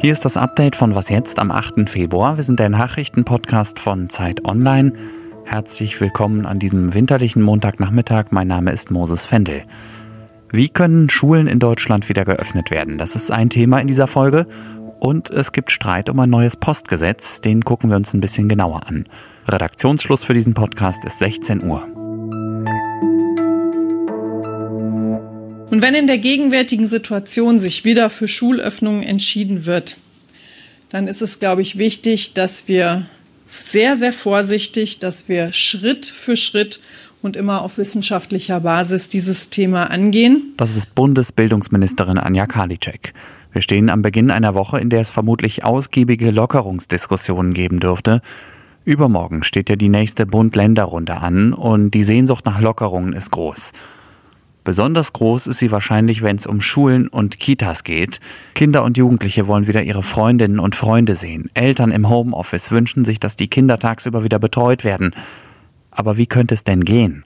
Hier ist das Update von Was jetzt am 8. Februar. Wir sind der Nachrichtenpodcast von Zeit Online. Herzlich willkommen an diesem winterlichen Montagnachmittag. Mein Name ist Moses Fendel. Wie können Schulen in Deutschland wieder geöffnet werden? Das ist ein Thema in dieser Folge. Und es gibt Streit um ein neues Postgesetz. Den gucken wir uns ein bisschen genauer an. Redaktionsschluss für diesen Podcast ist 16 Uhr. Und wenn in der gegenwärtigen Situation sich wieder für Schulöffnungen entschieden wird, dann ist es, glaube ich, wichtig, dass wir sehr, sehr vorsichtig, dass wir Schritt für Schritt und immer auf wissenschaftlicher Basis dieses Thema angehen. Das ist Bundesbildungsministerin Anja Karliczek. Wir stehen am Beginn einer Woche, in der es vermutlich ausgiebige Lockerungsdiskussionen geben dürfte. Übermorgen steht ja die nächste Bund-Länder-Runde an und die Sehnsucht nach Lockerungen ist groß. Besonders groß ist sie wahrscheinlich, wenn es um Schulen und Kitas geht. Kinder und Jugendliche wollen wieder ihre Freundinnen und Freunde sehen. Eltern im Homeoffice wünschen sich, dass die Kinder tagsüber wieder betreut werden. Aber wie könnte es denn gehen?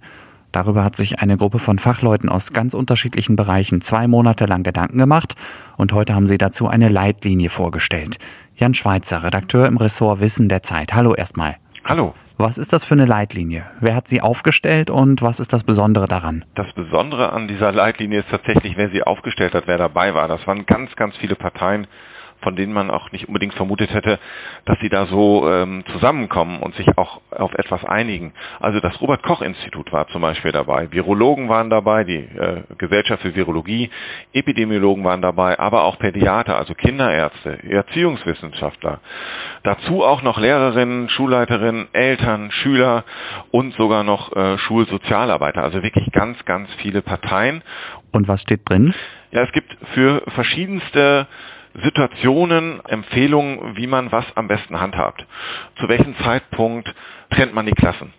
Darüber hat sich eine Gruppe von Fachleuten aus ganz unterschiedlichen Bereichen zwei Monate lang Gedanken gemacht und heute haben sie dazu eine Leitlinie vorgestellt. Jan Schweitzer, Redakteur im Ressort Wissen der Zeit. Hallo erstmal. Hallo. Was ist das für eine Leitlinie? Wer hat sie aufgestellt und was ist das Besondere daran? Das Besondere an dieser Leitlinie ist tatsächlich, wer sie aufgestellt hat, wer dabei war. Das waren ganz, ganz viele Parteien von denen man auch nicht unbedingt vermutet hätte, dass sie da so ähm, zusammenkommen und sich auch auf etwas einigen. Also das Robert Koch Institut war zum Beispiel dabei, Virologen waren dabei, die äh, Gesellschaft für Virologie, Epidemiologen waren dabei, aber auch Pädiater, also Kinderärzte, Erziehungswissenschaftler. Dazu auch noch Lehrerinnen, Schulleiterinnen, Eltern, Schüler und sogar noch äh, Schulsozialarbeiter. Also wirklich ganz, ganz viele Parteien. Und was steht drin? Ja, es gibt für verschiedenste Situationen, Empfehlungen, wie man was am besten handhabt. Zu welchem Zeitpunkt trennt man die Klassen?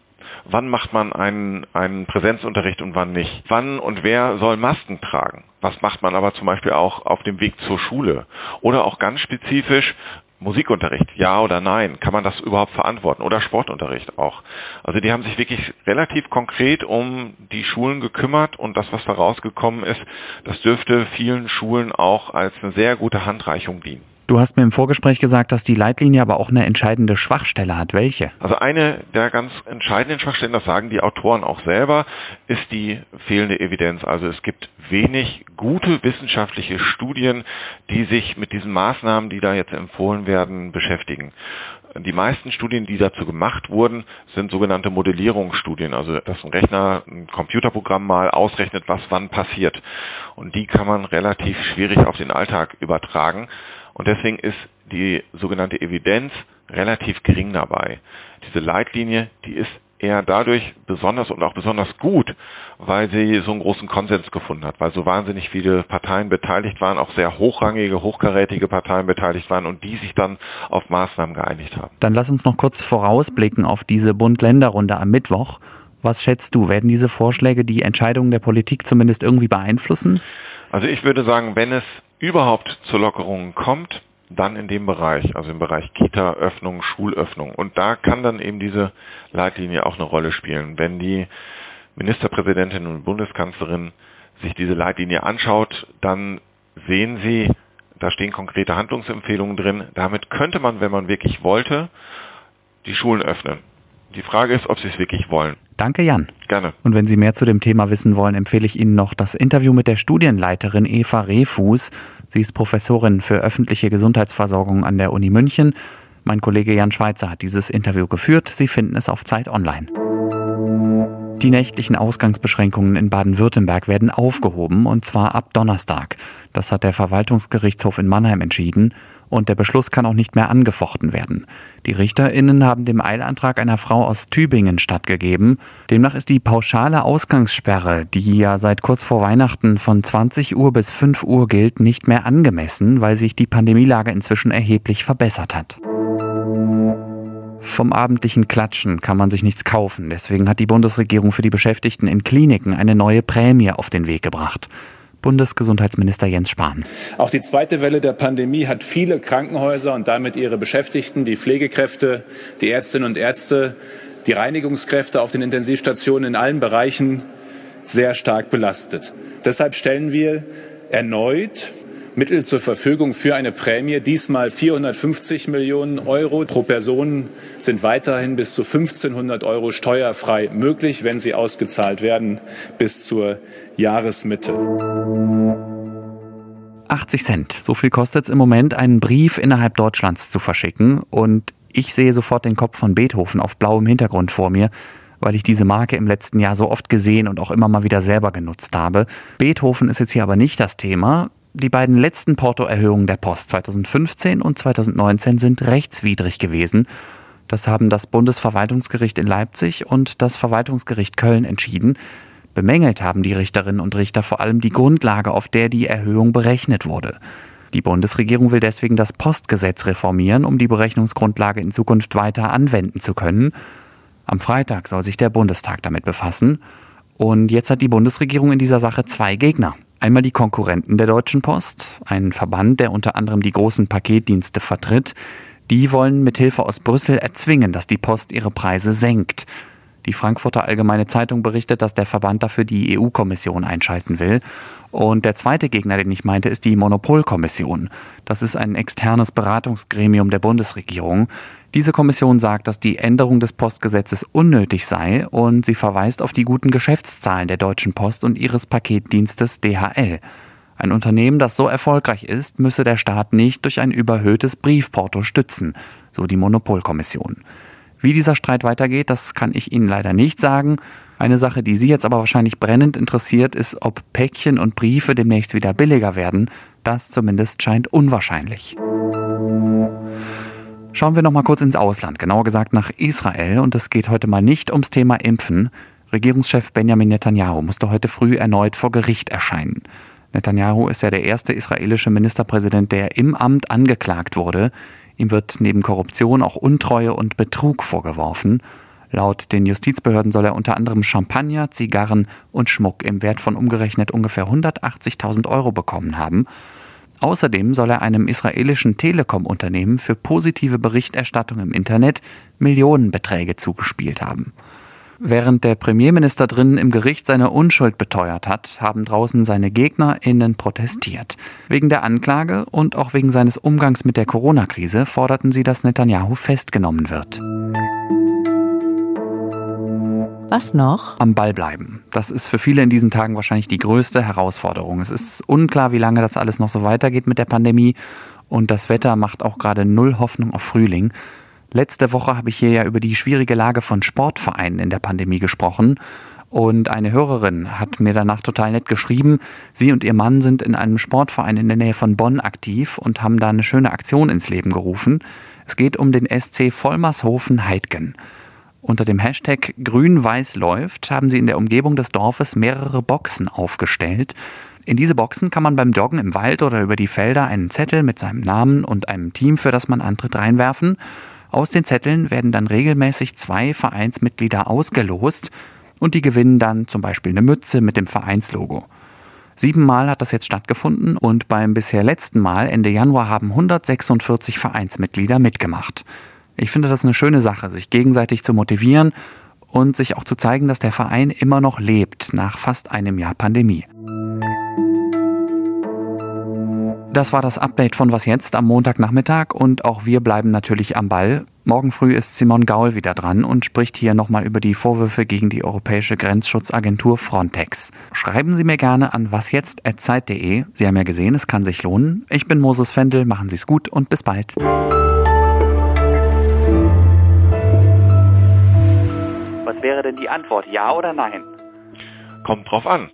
Wann macht man einen, einen Präsenzunterricht und wann nicht? Wann und wer soll Masken tragen? Was macht man aber zum Beispiel auch auf dem Weg zur Schule? Oder auch ganz spezifisch, Musikunterricht, ja oder nein? Kann man das überhaupt verantworten? Oder Sportunterricht auch? Also die haben sich wirklich relativ konkret um die Schulen gekümmert und das, was da rausgekommen ist, das dürfte vielen Schulen auch als eine sehr gute Handreichung dienen. Du hast mir im Vorgespräch gesagt, dass die Leitlinie aber auch eine entscheidende Schwachstelle hat. Welche? Also eine der ganz entscheidenden Schwachstellen, das sagen die Autoren auch selber, ist die fehlende Evidenz. Also es gibt wenig gute wissenschaftliche Studien, die sich mit diesen Maßnahmen, die da jetzt empfohlen werden, beschäftigen. Die meisten Studien, die dazu gemacht wurden, sind sogenannte Modellierungsstudien, also dass ein Rechner, ein Computerprogramm mal ausrechnet, was wann passiert. Und die kann man relativ schwierig auf den Alltag übertragen. Und deswegen ist die sogenannte Evidenz relativ gering dabei. Diese Leitlinie, die ist eher dadurch besonders und auch besonders gut, weil sie so einen großen Konsens gefunden hat, weil so wahnsinnig viele Parteien beteiligt waren, auch sehr hochrangige, hochkarätige Parteien beteiligt waren und die sich dann auf Maßnahmen geeinigt haben. Dann lass uns noch kurz vorausblicken auf diese Bund-Länder-Runde am Mittwoch. Was schätzt du, werden diese Vorschläge die Entscheidungen der Politik zumindest irgendwie beeinflussen? Also ich würde sagen, wenn es überhaupt zu Lockerungen kommt, dann in dem Bereich, also im Bereich Kita-Öffnung, Schulöffnung. Und da kann dann eben diese Leitlinie auch eine Rolle spielen. Wenn die Ministerpräsidentin und Bundeskanzlerin sich diese Leitlinie anschaut, dann sehen sie, da stehen konkrete Handlungsempfehlungen drin. Damit könnte man, wenn man wirklich wollte, die Schulen öffnen. Die Frage ist, ob sie es wirklich wollen. Danke, Jan. Gerne. Und wenn Sie mehr zu dem Thema wissen wollen, empfehle ich Ihnen noch das Interview mit der Studienleiterin Eva Rehfuß. Sie ist Professorin für öffentliche Gesundheitsversorgung an der Uni München. Mein Kollege Jan Schweitzer hat dieses Interview geführt. Sie finden es auf Zeit Online. Die nächtlichen Ausgangsbeschränkungen in Baden-Württemberg werden aufgehoben, und zwar ab Donnerstag. Das hat der Verwaltungsgerichtshof in Mannheim entschieden, und der Beschluss kann auch nicht mehr angefochten werden. Die Richterinnen haben dem Eilantrag einer Frau aus Tübingen stattgegeben. Demnach ist die pauschale Ausgangssperre, die ja seit kurz vor Weihnachten von 20 Uhr bis 5 Uhr gilt, nicht mehr angemessen, weil sich die Pandemielage inzwischen erheblich verbessert hat. Vom abendlichen Klatschen kann man sich nichts kaufen. Deswegen hat die Bundesregierung für die Beschäftigten in Kliniken eine neue Prämie auf den Weg gebracht. Bundesgesundheitsminister Jens Spahn. Auch die zweite Welle der Pandemie hat viele Krankenhäuser und damit ihre Beschäftigten, die Pflegekräfte, die Ärztinnen und Ärzte, die Reinigungskräfte auf den Intensivstationen in allen Bereichen sehr stark belastet. Deshalb stellen wir erneut Mittel zur Verfügung für eine Prämie. Diesmal 450 Millionen Euro pro Person sind weiterhin bis zu 1500 Euro steuerfrei möglich, wenn sie ausgezahlt werden bis zur Jahresmitte. 80 Cent. So viel kostet es im Moment, einen Brief innerhalb Deutschlands zu verschicken. Und ich sehe sofort den Kopf von Beethoven auf blauem Hintergrund vor mir, weil ich diese Marke im letzten Jahr so oft gesehen und auch immer mal wieder selber genutzt habe. Beethoven ist jetzt hier aber nicht das Thema. Die beiden letzten Portoerhöhungen der Post 2015 und 2019 sind rechtswidrig gewesen. Das haben das Bundesverwaltungsgericht in Leipzig und das Verwaltungsgericht Köln entschieden. Bemängelt haben die Richterinnen und Richter vor allem die Grundlage, auf der die Erhöhung berechnet wurde. Die Bundesregierung will deswegen das Postgesetz reformieren, um die Berechnungsgrundlage in Zukunft weiter anwenden zu können. Am Freitag soll sich der Bundestag damit befassen. Und jetzt hat die Bundesregierung in dieser Sache zwei Gegner. Einmal die Konkurrenten der Deutschen Post, ein Verband, der unter anderem die großen Paketdienste vertritt. Die wollen mithilfe aus Brüssel erzwingen, dass die Post ihre Preise senkt. Die Frankfurter Allgemeine Zeitung berichtet, dass der Verband dafür die EU-Kommission einschalten will. Und der zweite Gegner, den ich meinte, ist die Monopolkommission. Das ist ein externes Beratungsgremium der Bundesregierung. Diese Kommission sagt, dass die Änderung des Postgesetzes unnötig sei und sie verweist auf die guten Geschäftszahlen der Deutschen Post und ihres Paketdienstes DHL. Ein Unternehmen, das so erfolgreich ist, müsse der Staat nicht durch ein überhöhtes Briefporto stützen, so die Monopolkommission. Wie dieser Streit weitergeht, das kann ich Ihnen leider nicht sagen. Eine Sache, die Sie jetzt aber wahrscheinlich brennend interessiert, ist, ob Päckchen und Briefe demnächst wieder billiger werden. Das zumindest scheint unwahrscheinlich. Schauen wir noch mal kurz ins Ausland, genauer gesagt nach Israel. Und es geht heute mal nicht ums Thema Impfen. Regierungschef Benjamin Netanyahu musste heute früh erneut vor Gericht erscheinen. Netanyahu ist ja der erste israelische Ministerpräsident, der im Amt angeklagt wurde. Ihm wird neben Korruption auch Untreue und Betrug vorgeworfen. Laut den Justizbehörden soll er unter anderem Champagner, Zigarren und Schmuck im Wert von umgerechnet ungefähr 180.000 Euro bekommen haben. Außerdem soll er einem israelischen Telekom-Unternehmen für positive Berichterstattung im Internet Millionenbeträge zugespielt haben. Während der Premierminister drinnen im Gericht seine Unschuld beteuert hat, haben draußen seine GegnerInnen protestiert. Wegen der Anklage und auch wegen seines Umgangs mit der Corona-Krise forderten sie, dass Netanyahu festgenommen wird. Was noch? Am Ball bleiben. Das ist für viele in diesen Tagen wahrscheinlich die größte Herausforderung. Es ist unklar, wie lange das alles noch so weitergeht mit der Pandemie. Und das Wetter macht auch gerade null Hoffnung auf Frühling. Letzte Woche habe ich hier ja über die schwierige Lage von Sportvereinen in der Pandemie gesprochen. Und eine Hörerin hat mir danach total nett geschrieben, sie und ihr Mann sind in einem Sportverein in der Nähe von Bonn aktiv und haben da eine schöne Aktion ins Leben gerufen. Es geht um den SC Vollmershofen-Heidgen. Unter dem Hashtag Grün-Weiß läuft haben sie in der Umgebung des Dorfes mehrere Boxen aufgestellt. In diese Boxen kann man beim Joggen im Wald oder über die Felder einen Zettel mit seinem Namen und einem Team, für das man antritt, reinwerfen. Aus den Zetteln werden dann regelmäßig zwei Vereinsmitglieder ausgelost und die gewinnen dann zum Beispiel eine Mütze mit dem Vereinslogo. Siebenmal hat das jetzt stattgefunden und beim bisher letzten Mal Ende Januar haben 146 Vereinsmitglieder mitgemacht. Ich finde das eine schöne Sache, sich gegenseitig zu motivieren und sich auch zu zeigen, dass der Verein immer noch lebt nach fast einem Jahr Pandemie. Das war das Update von Was jetzt am Montagnachmittag und auch wir bleiben natürlich am Ball. Morgen früh ist Simon Gaul wieder dran und spricht hier nochmal über die Vorwürfe gegen die Europäische Grenzschutzagentur Frontex. Schreiben Sie mir gerne an wasjetzt.zeit.de. Sie haben ja gesehen, es kann sich lohnen. Ich bin Moses Fendel, machen Sie es gut und bis bald. Was wäre denn die Antwort, ja oder nein? Kommt drauf an.